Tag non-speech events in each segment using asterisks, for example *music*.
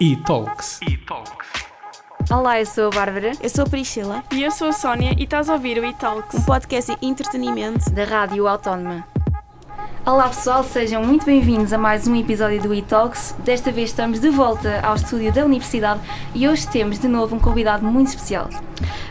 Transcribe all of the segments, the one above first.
E-Talks. Olá, eu sou a Bárbara, Eu sou a Priscila, E eu sou a Sónia e estás a ouvir o E-Talks. um podcast de entretenimento. da Rádio Autónoma. Olá pessoal, sejam muito bem-vindos a mais um episódio do E-Talks. Desta vez estamos de volta ao estúdio da Universidade e hoje temos de novo um convidado muito especial.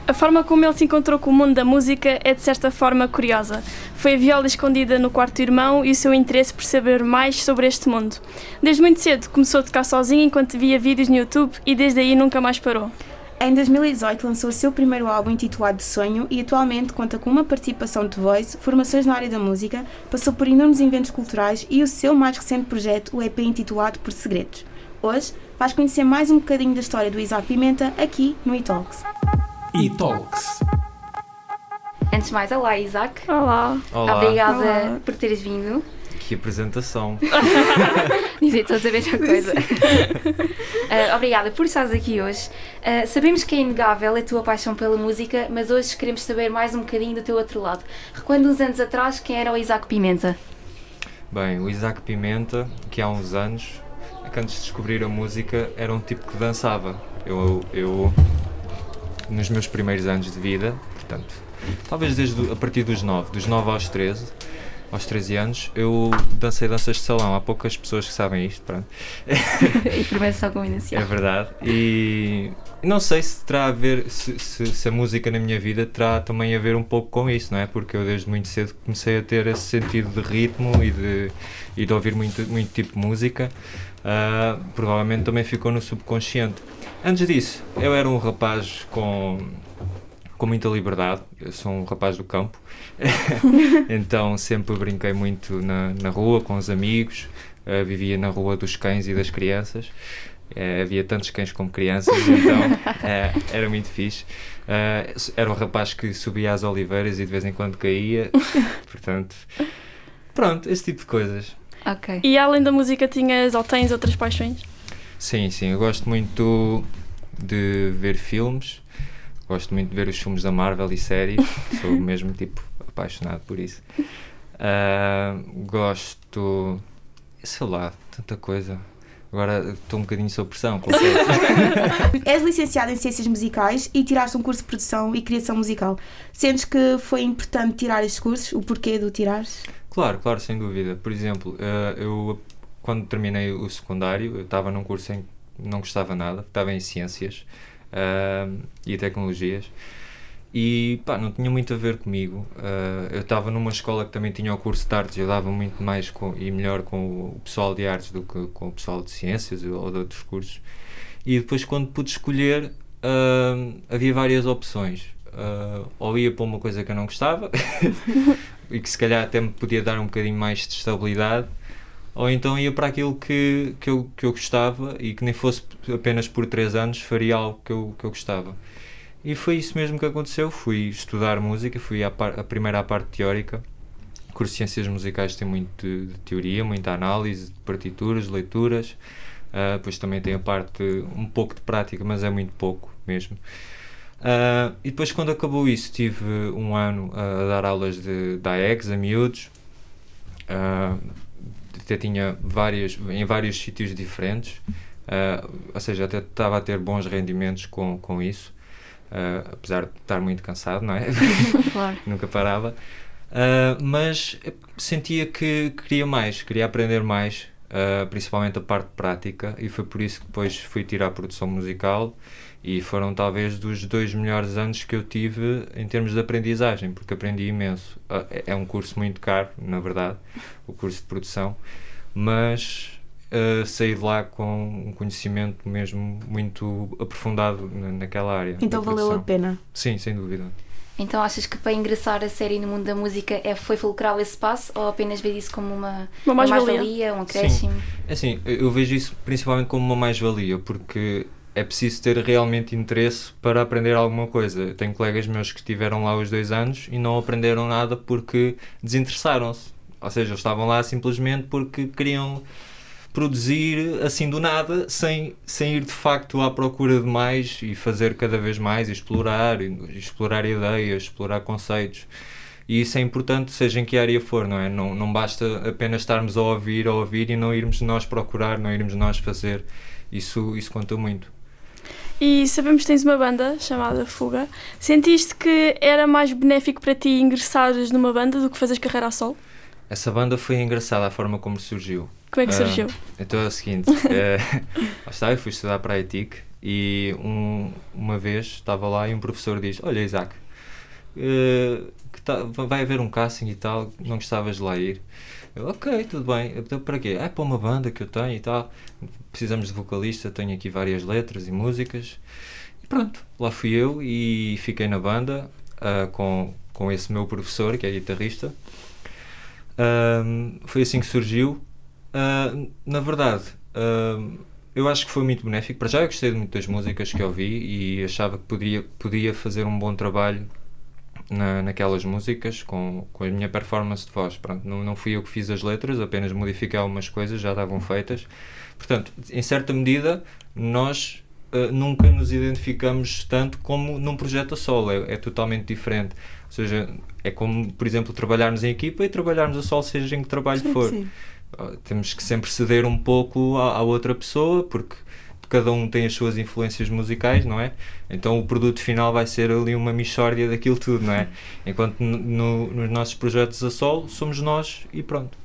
A forma como ele se encontrou com o mundo da música é de certa forma curiosa. Foi a viola escondida no quarto irmão e o seu interesse por saber mais sobre este mundo. Desde muito cedo começou a tocar sozinho enquanto via vídeos no YouTube e desde aí nunca mais parou. Em 2018 lançou o seu primeiro álbum intitulado Sonho e atualmente conta com uma participação de voice, formações na área da música, passou por enormes eventos culturais e o seu mais recente projeto, o EP intitulado Por Segredos. Hoje vais conhecer mais um bocadinho da história do Isaac Pimenta aqui no E-Talks. E-Talks. Antes de mais, olá Isaac. Olá. Olá, Obrigada Olá. por teres vindo. que apresentação. *laughs* Dizer todos a mesma coisa. Ah, *laughs* obrigada por estares aqui hoje. Ah, sabemos que é inegável a tua paixão pela música, mas hoje queremos saber mais um bocadinho do teu outro lado. Recuando uns anos atrás, quem era o Isaac Pimenta? Bem, o Isaac Pimenta, que há uns anos, que antes de descobrir a música, era um tipo que dançava. Eu, eu nos meus primeiros anos de vida, portanto, talvez desde a partir dos 9, dos 9 aos 13, aos 13 anos, eu dancei danças de salão. Há poucas pessoas que sabem isto, pronto. *laughs* Informação combinacional. É verdade. E não sei se terá a ver, se, se- se a música na minha vida terá também a ver um pouco com isso, não é? Porque eu desde muito cedo comecei a ter esse sentido de ritmo e de, e de ouvir muito, muito tipo de música. Ah, provavelmente também ficou no subconsciente. Antes disso, eu era um rapaz com, com muita liberdade. Eu sou um rapaz do campo. *laughs* então sempre brinquei muito na, na rua com os amigos. Ah, vivia na rua dos cães e das crianças. Eh, havia tantos cães como crianças, então *laughs* eh, era muito fixe. Eh, era um rapaz que subia às oliveiras e de vez em quando caía, *laughs* portanto, pronto, esse tipo de coisas. Ok. E além da música, tinhas ou tens outras paixões? Sim, sim, eu gosto muito de ver filmes, gosto muito de ver os filmes da Marvel e séries, *laughs* sou mesmo tipo apaixonado por isso. Ah, gosto, sei lá, tanta coisa. Agora estou um bocadinho sob pressão. *laughs* És licenciado em Ciências Musicais e tiraste um curso de produção e criação musical. Sentes que foi importante tirar estes cursos? O porquê de o tirares? Claro, claro, sem dúvida. Por exemplo, eh, eu quando terminei o secundário, eu estava num curso em que não gostava nada, estava em ciências ah, e tecnologias e pá, não tinha muito a ver comigo. Ah, eu estava numa escola que também tinha o curso de artes, eu dava muito mais com, e melhor com o pessoal de artes do que com o pessoal de ciências ou de outros cursos. E depois, quando pude escolher, ah, havia várias opções. Ah, ou ia para uma coisa que eu não gostava *laughs* e que se calhar até me podia dar um bocadinho mais de estabilidade, ou então ia para aquilo que, que, eu, que eu gostava e que nem fosse apenas por 3 anos faria algo que eu, que eu gostava. E foi isso mesmo que aconteceu. Fui estudar música, fui à par, a primeira à parte teórica. O Ciências Musicais tem muito de, de teoria, muita análise de partituras, leituras. Ah, depois também tem a parte um pouco de prática, mas é muito pouco mesmo. Ah, e depois, quando acabou isso, tive um ano a dar aulas de, de a miúdos. Ah, até tinha várias, em vários sítios diferentes. Ou seja, até estava a ter bons rendimentos com, com isso. Ah, apesar de estar muito cansado, não é? *laughs* Claro. Nunca parava. Ah, mas sentia que queria mais, queria aprender mais, ah, principalmente a parte prática, e foi por isso que depois fui tirar a produção musical. E foram talvez dos dois melhores anos que eu tive em termos de aprendizagem, porque aprendi imenso. É- é um curso muito caro, na verdade, o curso de produção, mas ah, saí de lá com um conhecimento mesmo muito aprofundado na- naquela área. Então valeu a pena. Sim, sem dúvida. Então achas que para ingressar a série no mundo da música é, foi fulcral esse passo ou apenas vês isso como uma, Uma mais-valia. mais-valia, um acréscimo? É Assim, eu vejo isso principalmente como uma mais-valia, porque é preciso ter realmente interesse para aprender alguma coisa. Eu tenho colegas meus que estiveram lá os dois anos e não aprenderam nada porque desinteressaram-se. Ou seja, eles estavam lá simplesmente porque queriam produzir assim do nada, sem, sem ir de facto à procura de mais e fazer cada vez mais, e explorar, e explorar ideias, explorar conceitos. E isso é importante, seja em que área for, não é? Não, não basta apenas estarmos a ouvir, a ouvir e não irmos nós procurar, não irmos nós fazer. Isso, isso conta muito. E sabemos que tens uma banda chamada Fuga. Sentiste que era mais benéfico para ti ingressares numa banda do que fazeres carreira a solo? Essa banda foi engraçada a forma como surgiu. Como é que Ah, surgiu? Então é o seguinte, *laughs* eh, lá está, eu fui estudar para a ETIC e um- uma vez estava lá e um professor diz, olha Isaac, que tá- vai haver um casting e tal, não gostavas de lá ir? Eu, ok, tudo bem, então para quê? É para uma banda que eu tenho e tal, precisamos de vocalista, tenho aqui várias letras e músicas. E pronto, lá fui eu e fiquei na banda ah, com, com esse meu professor, que é guitarrista. Ahm, foi assim que surgiu. Ah, na verdade, ahm, eu acho que foi muito benéfico. Para já, eu gostei de muitas músicas que ouvi e achava que poderia, podia fazer um bom trabalho na, naquelas músicas com, com a minha performance de voz. Pronto, não, não fui eu que fiz as letras, apenas modifiquei algumas coisas, já estavam feitas. Portanto, em certa medida, nós ah, nunca nos identificamos tanto como num projeto a solo, é, é totalmente diferente. Ou seja, é como, por exemplo, trabalharmos em equipa e trabalharmos a solo, seja em que trabalho for. Sim. Temos que sempre ceder um pouco à, à outra pessoa, porque cada um tem as suas influências musicais, não é? Então o produto final vai ser ali uma mixórdia daquilo tudo, não é? Enquanto no- no- nos nossos projetos a solo somos nós e pronto.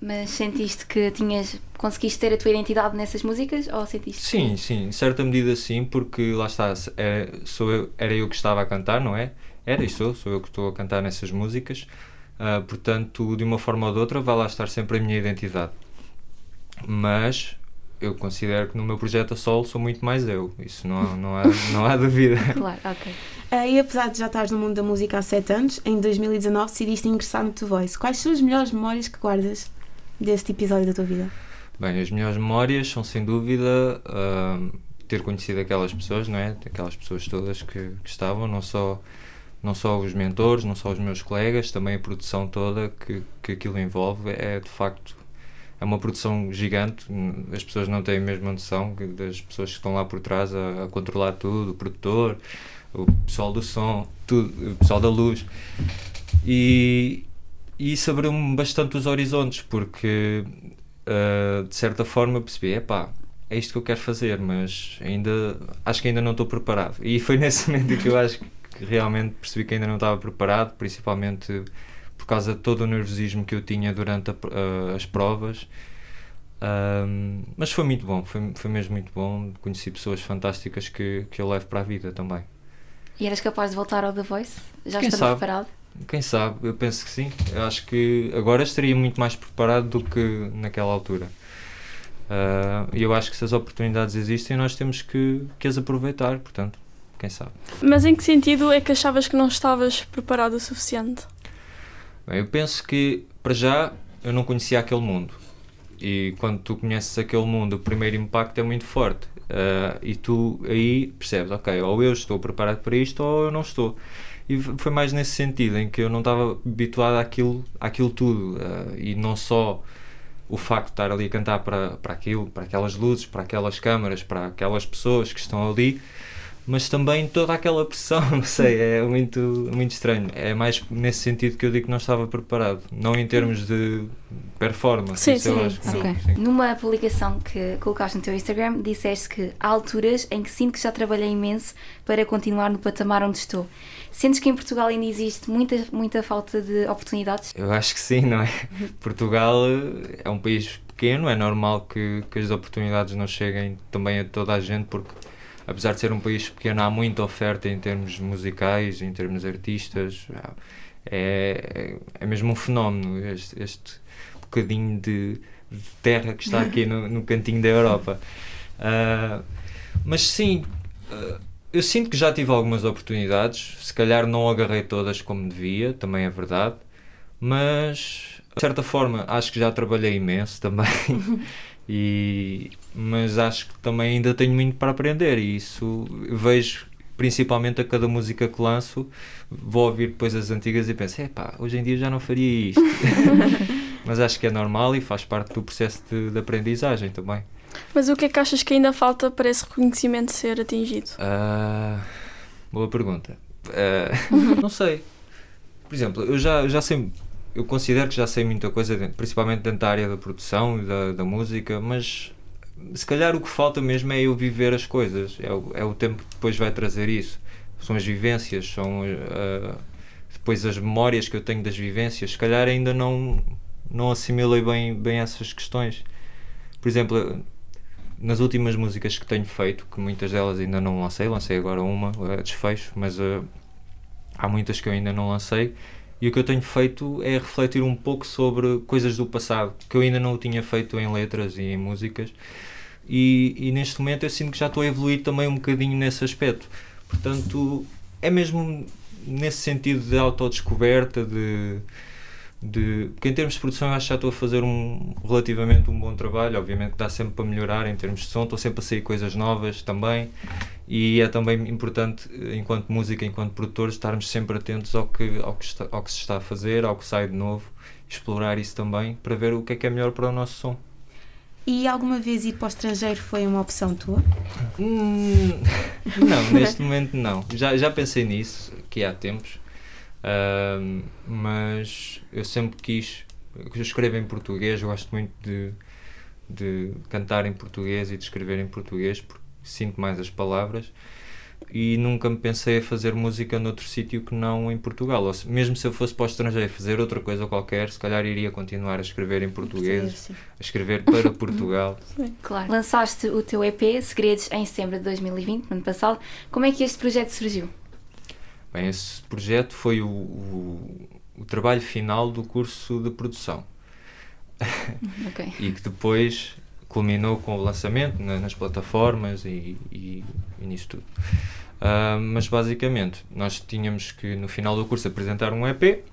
Mas sentiste que tinhas, conseguiste ter a tua identidade nessas músicas ou sentiste? que- Sim, sim, em certa medida sim, porque lá está, é, sou eu, era eu que estava a cantar, não é? Era e sou, sou eu que estou a cantar nessas músicas, Ah, portanto, de uma forma ou de outra, vai lá estar sempre a minha identidade. Mas eu considero que no meu projeto a solo sou muito mais eu, isso não, há- não, há, *laughs* não há dúvida. Claro, ok. Ah, e apesar de já estares no mundo da música há 7 anos, em 2019 decidiste ingressar no The Voice. Quais são as melhores memórias que guardas deste episódio da tua vida? Bem, as melhores memórias são sem dúvida ahm, ter conhecido aquelas pessoas, não é? Aquelas pessoas todas que, que estavam, não só, não só os mentores, não só os meus colegas, também a produção toda que, que aquilo envolve. É de facto é uma produção gigante, as pessoas não têm a mesma noção das pessoas que estão lá por trás a, a controlar tudo, o produtor, o pessoal do som, tudo, o pessoal da luz. E, e isso abriu-me bastante os horizontes, porque uh, de certa forma percebi, epá, é isto que eu quero fazer, mas ainda acho que ainda não estou preparado. E foi *laughs* nesse momento que eu acho que realmente percebi que ainda não estava preparado, principalmente por causa de todo o nervosismo que eu tinha durante a uh, as provas. Um, mas foi muito bom, foi, foi mesmo muito bom. Conheci pessoas fantásticas que, que eu levo para a vida também. E eras capaz de voltar ao The Voice? Já Quem preparado? Quem sabe, eu penso que sim. Eu acho que agora estaria muito mais preparado do que naquela altura. Ah, E eu acho que se as oportunidades existem, nós temos que, que as aproveitar, portanto, quem sabe. Mas em que sentido é que achavas que não estavas preparado o suficiente? Bem, eu penso que, para já, eu não conhecia aquele mundo. E quando tu conheces aquele mundo, o primeiro impacto é muito forte. Ah, e tu aí percebes, ok, ou eu estou preparado para isto ou eu não estou. E foi mais nesse sentido, em que eu não estava habituado àquilo, àquilo tudo. ah, e não só o facto de estar ali a cantar para, para aquilo, para aquelas luzes, para aquelas câmaras, para aquelas pessoas que estão ali, mas também toda aquela pressão, *laughs* não sei, é muito, muito estranho. É mais nesse sentido que eu digo que não estava preparado, não em termos de performance. Sim, sim, acho que sim. Numa publicação que colocaste no teu Instagram, disseste que há alturas em que sinto que já trabalhei imenso para continuar no patamar onde estou. Sentes que em Portugal ainda existe muita, muita falta de oportunidades? Eu acho que sim, não é? *laughs* Portugal é um país pequeno, é normal que, que as oportunidades não cheguem também a toda a gente, porque apesar de ser um país pequeno, há muita oferta em termos musicais, em termos artistas. É, é, é mesmo um fenómeno este, este bocadinho de, de terra que está aqui no, no cantinho da Europa. Ah, mas sim, ah, eu sinto que já tive algumas oportunidades, se calhar não agarrei todas como devia, também é verdade, mas de certa forma acho que já trabalhei imenso também. *laughs* E, mas acho que também ainda tenho muito para aprender e isso vejo principalmente a cada música que lanço vou ouvir depois as antigas e penso, epá, hoje em dia já não faria isto *laughs* mas acho que é normal e faz parte do processo de, de aprendizagem também Mas o que é que achas que ainda falta para esse reconhecimento ser atingido? Ah, boa pergunta. Ah, *laughs* não sei. por exemplo, eu já, já sei, eu considero que já sei muita coisa, dentro- principalmente dentro da área da produção e da, da música, mas se calhar o que falta mesmo é eu viver as coisas, é o, é o tempo que depois vai trazer isso. São as vivências, são ah, depois as memórias que eu tenho das vivências, se calhar ainda não, não assimilei bem, bem essas questões. Por exemplo, nas últimas músicas que tenho feito, que muitas delas ainda não lancei, lancei agora uma, a desfecho, mas ah, há muitas que eu ainda não lancei. E o que eu tenho feito é refletir um pouco sobre coisas do passado, que eu ainda não tinha feito em letras e em músicas. E, e neste momento eu sinto que já estou a evoluir também um bocadinho nesse aspecto. Portanto, é mesmo nesse sentido de autodescoberta, de, de. Porque em termos de produção eu acho que já estou a fazer um relativamente um bom trabalho. Obviamente que dá sempre para melhorar em termos de som, estou sempre a sair coisas novas também. E é também importante, enquanto música, enquanto produtores, estarmos sempre atentos ao que, ao, que está- ao que se está a fazer, ao que sai de novo, explorar isso também para ver o que é que é melhor para o nosso som. E alguma vez ir para o estrangeiro foi uma opção tua? Hum, *laughs* não, neste momento não. Já, já pensei nisso, que há tempos, Mas eu sempre quis. Eu escrevo em português, eu gosto muito de, de cantar em português e de escrever em português porque sinto mais as palavras e nunca me pensei a fazer música noutro sítio que não em Portugal. Ou se- mesmo se eu fosse para o estrangeiro fazer outra coisa qualquer, se calhar iria continuar a escrever em português, a escrever para *laughs* Portugal. Claro. Lançaste o teu EP Segredos em setembro de 2020, no ano passado. Como é que este projeto surgiu? Bem, esse projeto foi o, o, o trabalho final do curso de produção. *laughs* Ok. e que depois culminou com o lançamento na- nas plataformas e, e, e nisso tudo. Ah, mas basicamente, nós tínhamos que no final do curso apresentar um EP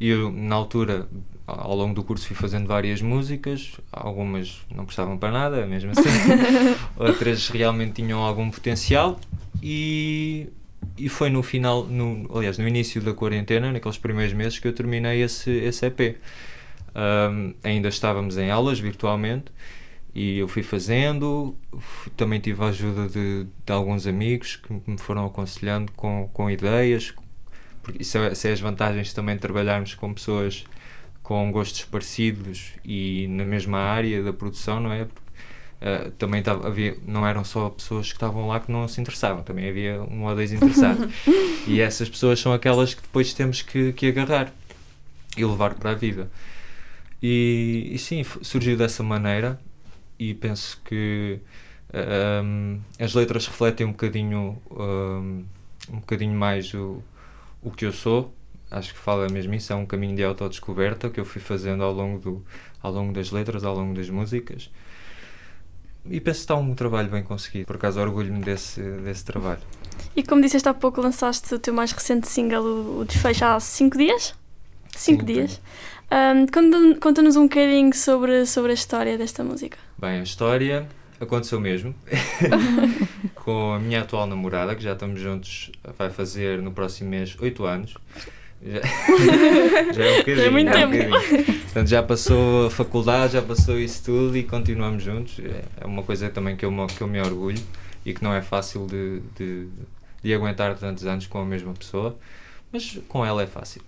e eu, na altura, ao longo do curso, fui fazendo várias músicas, algumas não prestavam para nada, mesmo assim, *laughs* outras realmente tinham algum potencial. E, e foi no final, no, aliás, no início da quarentena, naqueles primeiros meses, que eu terminei esse, esse EP. Ahm, ainda estávamos em aulas virtualmente e eu fui fazendo, também tive a ajuda de, de alguns amigos que me foram aconselhando com, com ideias, porque isso é, isso é as vantagens também de trabalharmos com pessoas com gostos parecidos e na mesma área da produção, não é? Porque, ah, também tava, havia, não eram só pessoas que estavam lá que não se interessavam, também havia um ou dois interessados. *laughs* e essas pessoas são aquelas que depois temos que, que agarrar e levar para a vida. E, e sim, surgiu dessa maneira e penso que ahm, as letras refletem um bocadinho ahm, um bocadinho mais o, o que eu sou acho que fala mesmo isso é um caminho de autodescoberta que eu fui fazendo ao longo do ao longo das letras ao longo das músicas e penso que está um trabalho bem conseguido por acaso orgulho-me desse, desse trabalho E como disseste há pouco, lançaste o teu mais recente single, o o Desfecho, há 5 dias? 5 Sim, dias. Conta- Conta-nos um bocadinho sobre, sobre a história desta música. Bem, a história aconteceu mesmo *laughs* com a minha atual namorada, que já estamos juntos, vai fazer no próximo mês 8 anos. Já, *laughs* já é um bocadinho. É muito um tempo. bocadinho. Portanto, já passou a faculdade, já passou isso tudo e continuamos juntos. É- É uma coisa também que eu, me- que eu me orgulho e que não é fácil de, de, de aguentar tantos anos com a mesma pessoa, mas com ela é fácil.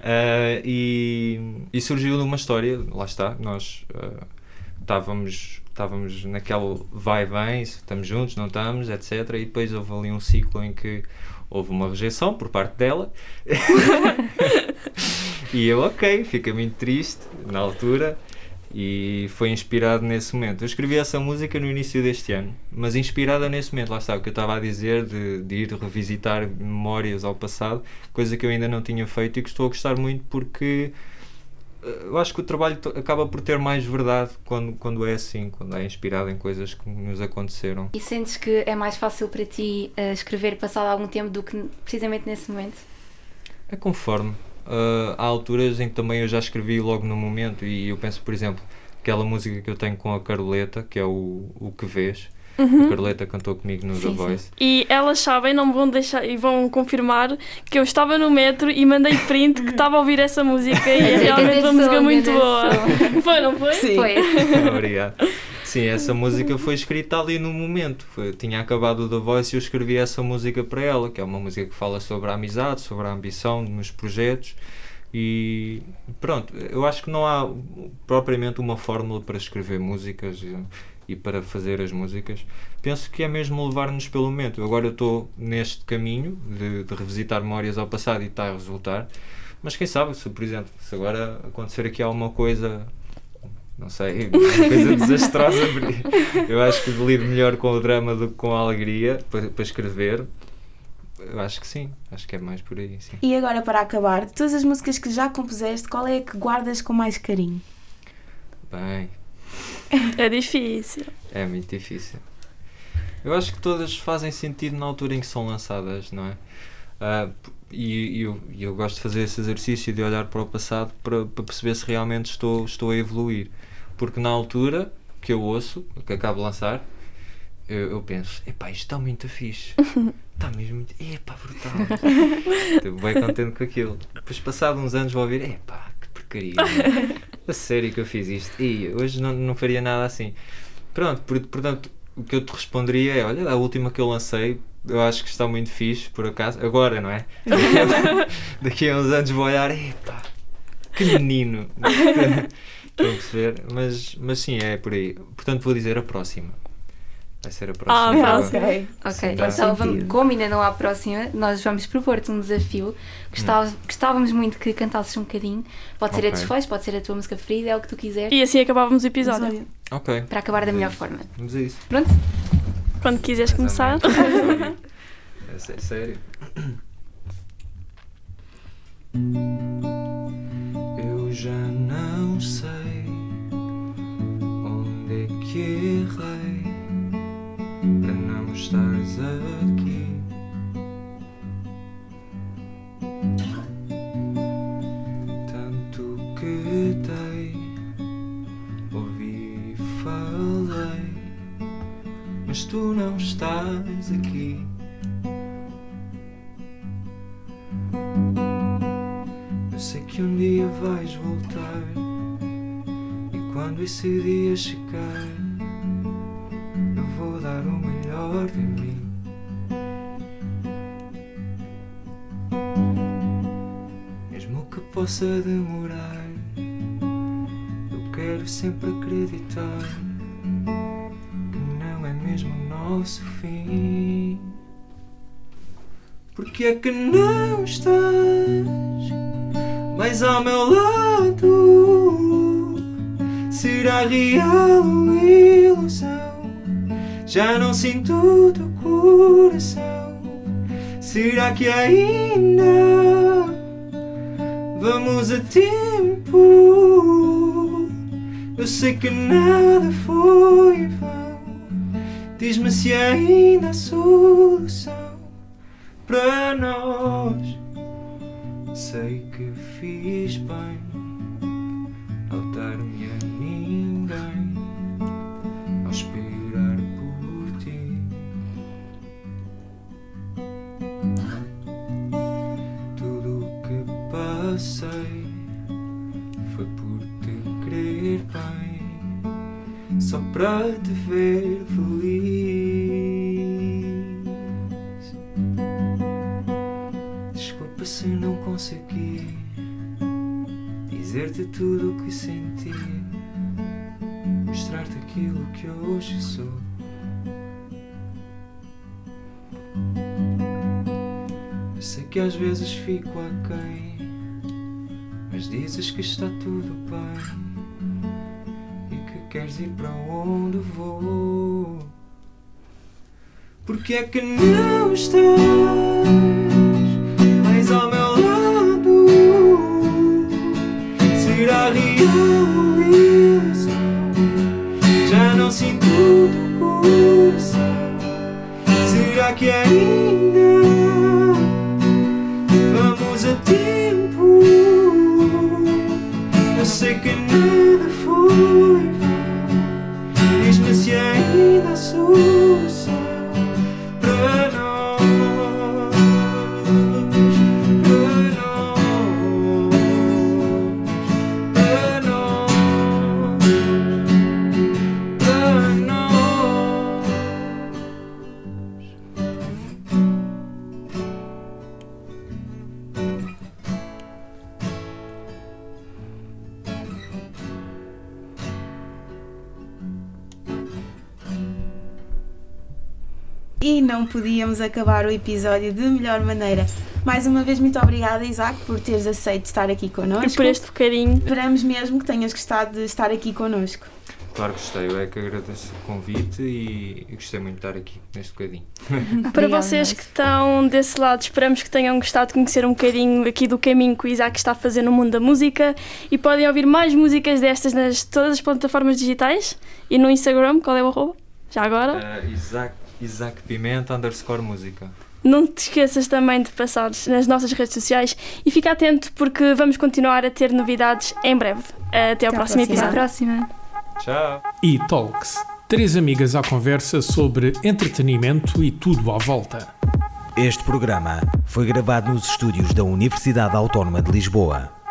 Ah, *laughs* e, e surgiu de uma história, lá está, nós ah, estávamos, estávamos naquele vai e vem, estamos juntos, não estamos, etc. E depois houve ali um ciclo em que houve uma rejeição por parte dela. *laughs* e eu, ok, fiquei muito triste na altura e foi inspirado nesse momento. Eu escrevi essa música no início deste ano, mas inspirada nesse momento, lá está, o que eu estava a dizer, de, de ir revisitar memórias ao passado, coisa que eu ainda não tinha feito e que estou a gostar muito porque eu acho que o trabalho acaba por ter mais verdade quando, quando é assim, quando é inspirado em coisas que nos aconteceram. E sentes que é mais fácil para ti eh, escrever passado algum tempo do que precisamente nesse momento? É conforme. Ah, há alturas em que também eu já escrevi logo no momento e eu penso, por exemplo, aquela música que eu tenho com a Caroleta, que é o, o Que Vês. A Caroleta cantou comigo no Sim, The sim. Voice. E elas sabem, não me vão deixar e vão confirmar que eu estava no metro e mandei print que estava a ouvir essa música e *laughs* é realmente uma música muito boa. Foi, não foi? Sim. Foi. *laughs* Obrigado. Sim, essa música foi escrita ali no momento. Foi, tinha acabado o The Voice e eu escrevi essa música para ela, que é uma música que fala sobre a amizade, sobre a ambição nos projetos. E pronto, eu acho que não há propriamente uma fórmula para escrever músicas e, para fazer as músicas. Penso que é mesmo levar-nos pelo momento. Agora eu estou neste caminho de, de revisitar memórias ao passado e está a resultar. Mas quem sabe, se por exemplo, se agora acontecer aqui alguma coisa não sei, *laughs* uma coisa desastrosa. Eu acho que lido melhor com o drama do que com a alegria para, para escrever. Eu acho que sim, acho que é mais por aí, sim. E agora, para acabar, de todas as músicas que já compuseste, qual é a que guardas com mais carinho? Bem, É difícil. é muito difícil. Eu acho que todas fazem sentido na altura em que são lançadas, não é? P- e e eu, eu gosto de fazer esse exercício de olhar para o passado para, para perceber se realmente estou, estou a evoluir. Porque na altura que eu ouço, que acabo de lançar, eu, eu penso, epá, isto está muito fixe. *laughs* Está mesmo muito. Epá, brutal. *laughs* Estou bem contente com aquilo. Depois, passado uns anos, vou ouvir, epá, porcaria. *laughs* A sério que eu fiz isto. E hoje não, não faria nada assim. Pronto, por- portanto, o que eu te responderia é: olha, a última que eu lancei, eu acho que está muito fixe, por acaso. Agora, não é? Daqui *laughs* a, daqui a uns anos vou olhar, epá, que menino. *laughs* Estão a perceber? Mas, mas sim, é por aí. Portanto, vou dizer a próxima. Vai ser a próxima. Ah, próxima. Ok. Ok, Sim, então vamos, como ainda não há próxima, nós vamos propor-te um desafio. Gostava- Gostávamos muito que cantasses um bocadinho. Pode ser a desfecho, pode ser a tua música preferida, é o que tu quiseres, E assim acabávamos o episódio. Episódio. Ok. para acabar da Vamos a melhor isso. forma. Vamos a isso. Pronto? Quando quiseres ou começar. *laughs* *laughs* É sé- sério? Eu já não sei onde é que errei não estares aqui. Tanto que dei, ouvi e falei, mas tu não estás aqui. Eu sei que um dia vais voltar E quando esse dia chegar possa demorar Eu quero sempre acreditar Que não é mesmo o nosso fim Porque é que não estás mais ao meu lado será real ou ilusão? Já não sinto o teu coração. Será que ainda vamos a tempo? Eu sei que nada foi em vão. Diz-me se ainda há solução para nós. Sei que fiz bem ao dar-me passei foi por te querer bem, só para te ver feliz. Desculpa se não consegui dizer-te tudo o que senti, mostrar-te aquilo que hoje sou. Sei que às vezes fico aquém, dizes que está tudo bem e que queres ir para onde vou. Porque é que não estás mais ao meu lado? Será real ilusão? Já não sinto o coração. Será que ainda vamos E não podíamos acabar o episódio de melhor maneira. Mais uma vez, muito obrigada, Isaac, por teres aceito estar aqui connosco. E por este bocadinho. Esperamos mesmo que tenhas gostado de estar aqui connosco. Claro que gostei, eu é que agradeço o convite e, gostei muito de estar aqui neste bocadinho. *laughs* Para vocês que estão desse lado, esperamos que tenham gostado de conhecer um bocadinho aqui do caminho que o Isaac está a fazer no mundo da música e podem ouvir mais músicas destas nas todas as plataformas digitais e no Instagram, qual é o arroba? Já agora? Uh, Isaac, Isaac Pimenta underscore música. Não te esqueças também de passar nas nossas redes sociais e fica atento porque vamos continuar a ter novidades em breve. Até ao Até à próximo próxima. Até à episódio. próxima. Tchau! E Talks. Três amigas à conversa sobre entretenimento e tudo à volta. Este programa foi gravado nos estúdios da Universidade Autónoma de Lisboa.